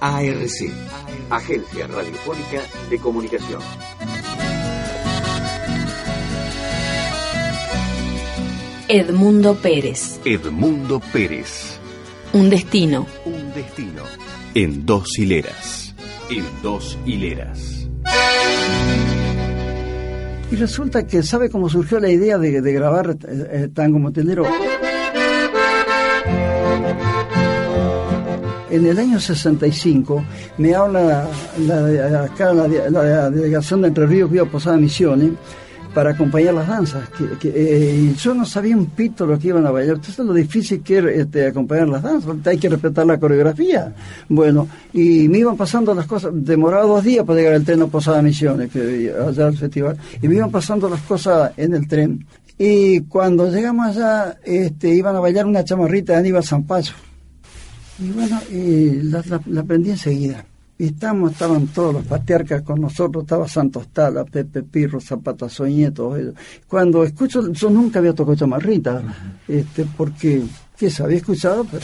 ARC, Agencia Radiofónica de Comunicación. Edmundo Pérez. Edmundo Pérez. Un destino. Un destino. En dos hileras. En dos hileras. Y resulta que, ¿sabe cómo surgió la idea de, grabar eh, eh, Tango Motelero? En el año 65 me habla la, la, delegación de Entre Ríos que iba a Posada Misiones para acompañar las danzas. Que, eh, yo no sabía un pito lo que iban a bailar. Entonces lo difícil que era este, acompañar las danzas. Hay que respetar la coreografía. Bueno, y me iban pasando las cosas. Demoraba dos días para llegar al tren a Posada Misiones, que allá al festival. Y me iban pasando las cosas en el tren. Y cuando llegamos allá, este, iban a bailar una chamarrita de Aníbal Zampacho. Y bueno, la, aprendí enseguida. Y estamos, estaban todos los patriarcas con nosotros, estaba Santos Tala, Pepe Pirro, Zapata Soñé, todos ellos. Cuando escucho, yo nunca había tocado chamarrita, este, porque, ¿qué se había escuchado? Pero,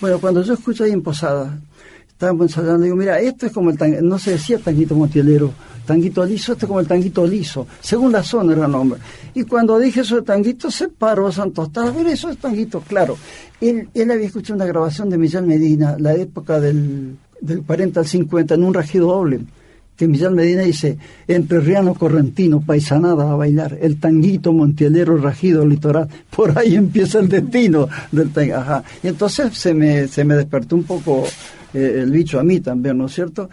bueno, cuando yo escucho ahí en Posada, estábamos ensayando, digo, mira, esto es como el tanguito, no se decía tanguito montielero, tanguito liso, esto es como el tanguito liso, según la zona era el nombre. Y cuando dije eso de tanguito, se paró Santos Tala, ver, eso es tanguito, claro. Él, él había escuchado una grabación de Millán Medina, la época del del 40 al 50 en un rajido doble, que Millán Medina dice, entre Riano Correntino, paisanada a bailar, el tanguito, montielero, rajido, litoral, por ahí empieza el destino del tango. Ajá. Y entonces se me, se me despertó un poco eh, el bicho a mí también, ¿no es cierto?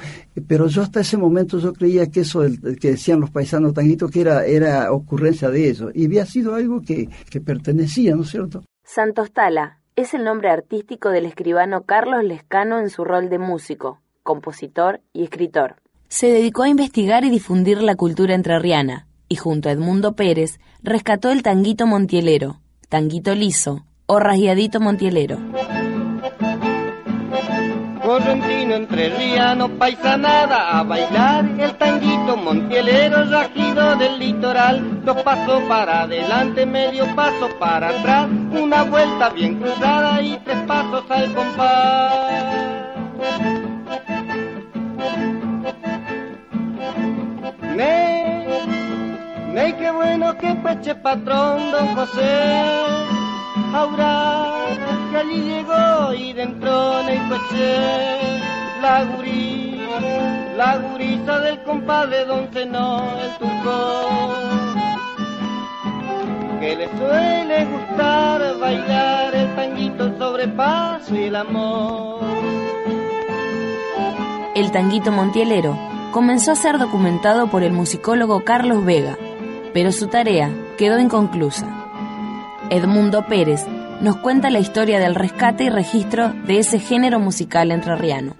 Pero yo hasta ese momento yo creía que eso que decían los paisanos tanguitos que era, era ocurrencia de ellos, y había sido algo que, que pertenecía, ¿no es cierto? Santos Tala, es el nombre artístico del escribano Carlos Lescano en su rol de músico, compositor y escritor. Se dedicó a investigar y difundir la cultura entrerriana, y junto a Edmundo Pérez rescató el tanguito montielero, tanguito liso o rasguiadito montielero. Correntino entrerriano, paisanada a bailar, el tanguito montielero rajido del litoral, dos pasos para adelante, medio paso para atrás, una vuelta bien cruzada y tres pasos al compás. Ney, ney, qué bueno que peche patrón, don José que allí llegó y dentro en el coche la gurí, la gurisa del compadre don Zenón, el turco. Que le suele gustar bailar el tanguito, el sobrepaso y el amor. El tanguito montielero comenzó a ser documentado por el musicólogo Carlos Vega, pero su tarea quedó inconclusa. Edmundo Pérez nos cuenta la historia del rescate y registro de ese género musical entrerriano.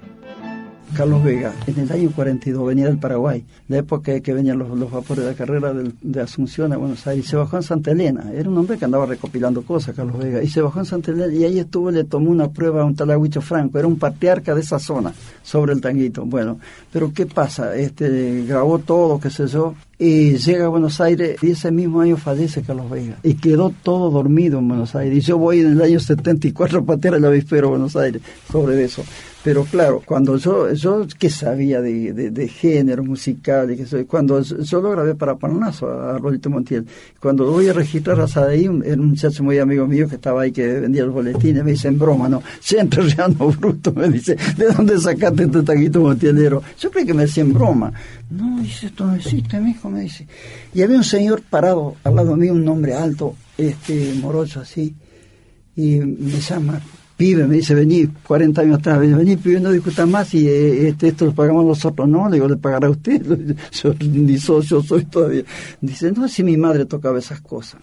Carlos Vega, en el año 42 venía del Paraguay, la época que venían los, vapores de la carrera de, Asunción a Buenos Aires, se bajó en Santa Elena. Era un hombre que andaba recopilando cosas, Carlos Vega, y se bajó en Santa Elena y ahí estuvo, le tomó una prueba a un tal Franco, era un patriarca de esa zona, sobre el tanguito. Bueno, pero ¿qué pasa? Este grabó todo, qué sé yo, y llega a Buenos Aires y ese mismo año fallece Carlos Vega y quedó todo dormido en Buenos Aires y yo voy en el año 74 a patear el avispero a Buenos Aires sobre eso pero claro, cuando yo, yo que sabía de, de, género musical, y que soy, cuando yo lo grabé para Parnaso, a Rolito Montiel, cuando voy a registrar a Sadaí, un, un muchacho muy amigo mío que estaba ahí, que vendía los boletines, me dice en broma, no, siempre reando bruto, me dice, ¿de dónde sacaste este taquito montielero? Yo creo que me decía en broma. No, dice, esto no existe, mi hijo, me dice. Y había un señor parado al lado mío, un hombre alto, este, morocho así, y me llama, pibe, me dice, vení, 40 años atrás, vení, pibe, no discuta más y eh, este, esto lo pagamos nosotros, no, le digo, le pagará usted, yo socio soy todavía. Dice, no, si mi madre tocaba esas cosas.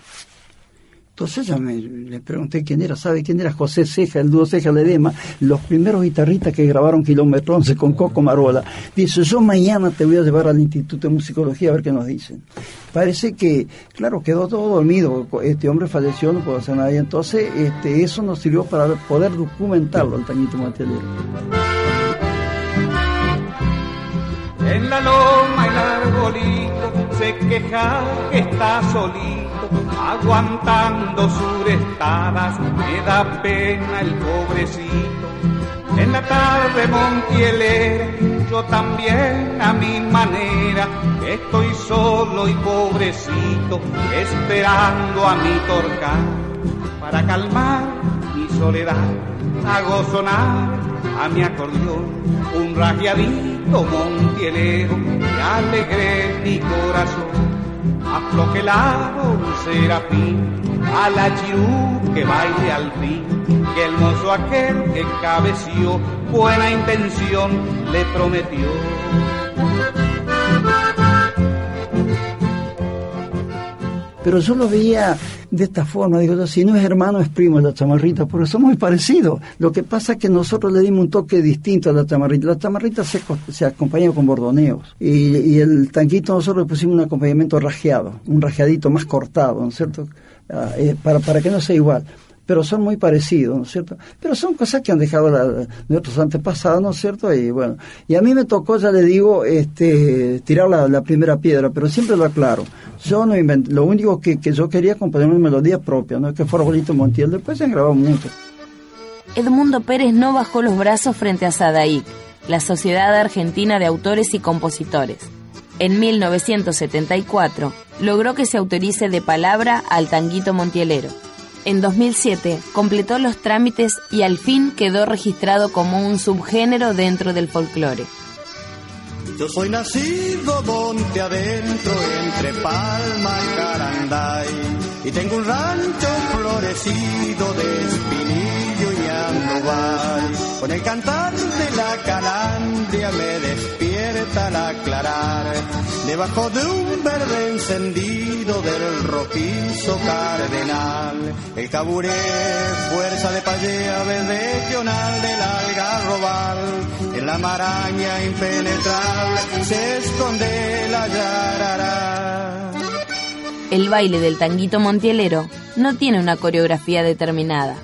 Entonces ya me le pregunté quién era, ¿sabe quién era? José Ceja, el dúo Ceja Ledema, los primeros guitarristas que grabaron Kilómetro 11 con Coco Marola. Dice, yo mañana te voy a llevar al Instituto de Musicología a ver qué nos dicen. Parece que, claro, quedó todo dormido, este hombre falleció, no puedo hacer nada, entonces este, eso nos sirvió para poder documentarlo, el Tañito Matelero. En la loma el arbolito se queja que está solito aguantando surestadas, me da pena el pobrecito. En la tarde montielera, yo también a mi manera, estoy solo y pobrecito, esperando a mi torcar, para calmar mi soledad, hago sonar a mi acordeón un rajeadito montielero que alegre mi corazón aflojelado serafín, a la chirú que baile al fin, que el mozo aquel que cabeció, buena intención le prometió. Pero yo lo veía de esta forma, digo si no es hermano es primo de la chamarrita, porque somos muy parecidos. Lo que pasa es que nosotros le dimos un toque distinto a la chamarrita. La chamarrita se, se acompaña con bordoneos y, y, el tanquito nosotros le pusimos un acompañamiento rajeado, un rajeadito más cortado, ¿no es cierto? Ah, eh, para, para que no sea igual pero son muy parecidos, ¿no es cierto? Pero son cosas que han dejado nuestros antepasados, ¿no es cierto? Y bueno, y a mí me tocó, ya le digo, este, tirar la, primera piedra, pero siempre lo aclaro. Yo no inventé, lo único que, que yo quería componer una melodía propia, no que fuera bonito Montiel, después se han grabado mucho. Edmundo Pérez no bajó los brazos frente a Sadaic, la Sociedad Argentina de Autores y Compositores. En 1974 logró que se autorice de palabra al tanguito montielero. En 2007 completó los trámites y al fin quedó registrado como un subgénero dentro del folclore. Yo soy nacido monte adentro entre Palma y Caranday y tengo un rancho florecido de espinillo y andubay. Con el cantar de la calandria me aclarar debajo de un verde encendido del rojizo cardenal. El caburé, fuerza de payea, verde pional del algarrobal. En la maraña impenetrable se esconde la yarará. El baile del tanguito montielero no tiene una coreografía determinada.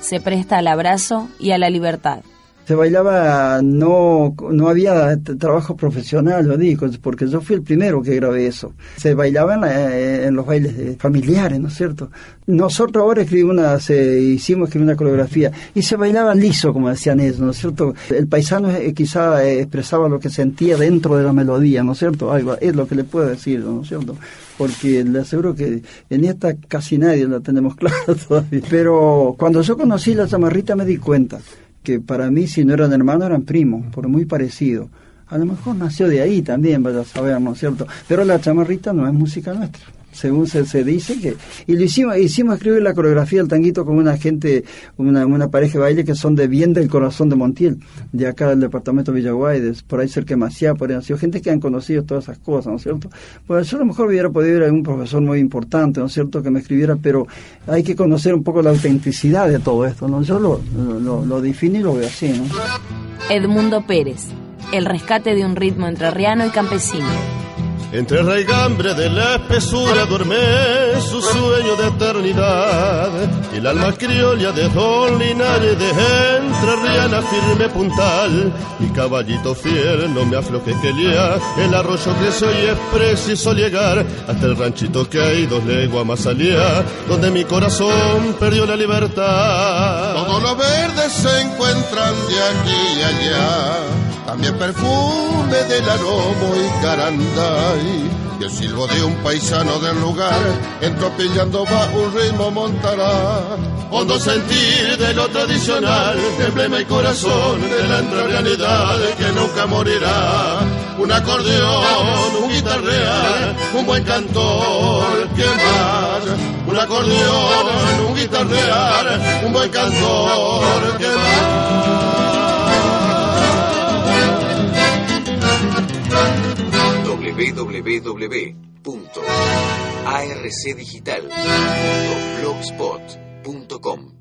Se presta al abrazo y a la libertad se bailaba, no, no había trabajo profesional, lo digo, porque yo fui el primero que grabé eso. Se bailaba en, los bailes familiares, ¿no es cierto? Nosotros ahora escribimos una, se, hicimos una coreografía y se bailaba liso, como decían ellos, ¿no es cierto? El paisano eh, quizá eh, expresaba lo que sentía dentro de la melodía, ¿no es cierto? Algo, es lo que le puedo decir, ¿no es cierto? porque le aseguro que en esta casi nadie la tenemos clara todavía. Pero cuando yo conocí la chamarrita me di cuenta que para mí si no eran hermanos eran primos, por muy parecido. A lo mejor nació de ahí también, vaya a saber, ¿no es cierto? Pero la chamarrita no es música nuestra según se, dice que y lo hicimos hicimos escribir la coreografía del tanguito con una gente una, pareja de baile que son de bien del corazón de Montiel de acá del departamento de Villaguay por ahí cerca de Maciá por ahí sido gente que han conocido todas esas cosas ¿no es cierto? pues yo a lo mejor hubiera podido ir a un profesor muy importante ¿no es cierto? que me escribiera pero hay que conocer un poco la autenticidad de todo esto ¿no? yo lo, lo, lo defino y lo veo así ¿no? Edmundo Pérez el rescate de un ritmo entrerriano y campesino entre raigambre de la espesura duerme su sueño de eternidad. Y el alma criolla de Don Linares de entre riana firme puntal. Mi caballito fiel no me afloje que lía. El arroyo creció y es preciso llegar hasta el ranchito que hay dos leguas más allá. Donde mi corazón perdió la libertad. Todos los verdes se encuentran de aquí y allá. También perfume del aromo y caranday. Y el silbo de un paisano del lugar, entropillando va un ritmo montará. Hondo sentir de lo tradicional, emblema y corazón de la entrerrianidad que nunca morirá. Un acordeón, un guitarrear, un buen cantor, ¿qué más? Un acordeón, un guitarrear, un buen cantor, ¿qué más? www.arcdigital.blogspot.com